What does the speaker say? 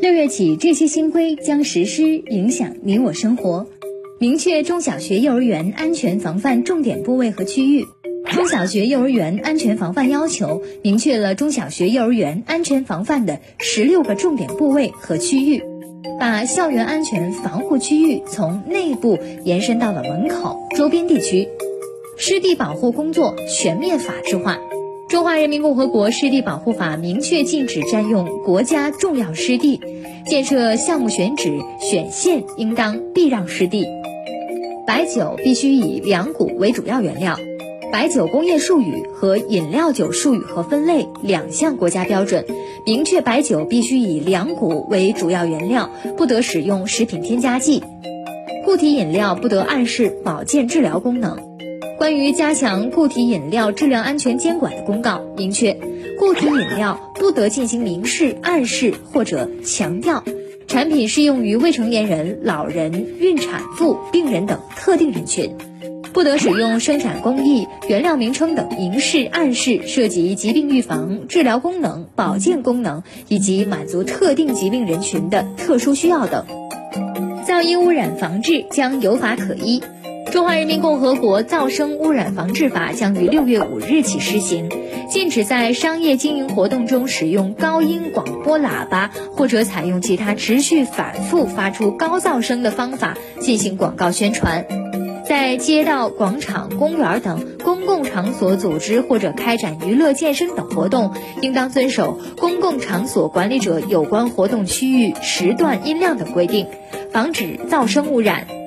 六月起，这些新规将实施，影响你我生活。明确中小学、幼儿园安全防范重点部位和区域。中小学、幼儿园安全防范要求明确了中小学、幼儿园安全防范的十六个重点部位和区域，把校园安全防护区域从内部延伸到了门口、周边地区。湿地保护工作全面法制化。中华人民共和国湿地保护法明确禁止占用国家重要湿地，建设项目选址选线应当避让湿地。白酒必须以粮谷为主要原料，白酒工业术语和饮料酒术语和分类两项国家标准，明确白酒必须以粮谷为主要原料，不得使用食品添加剂。固体饮料不得暗示保健治疗功能。关于加强固体饮料质量安全监管的公告明确，固体饮料不得进行明示、暗示或者强调，产品适用于未成年人、老人、孕产妇、病人等特定人群，不得使用生产工艺、原料名称等明示、暗示涉及疾病预防、治疗功能、保健功能以及满足特定疾病人群的特殊需要等。噪音污染防治将有法可依。中华人民共和国噪声污染防治法将于六月五日起施行，禁止在商业经营活动中使用高音广播喇叭或者采用其他持续反复发出高噪声的方法进行广告宣传。在街道、广场、公园等公共场所组织或者开展娱乐、健身等活动，应当遵守公共场所管理者有关活动区域时段音量等规定，防止噪声污染。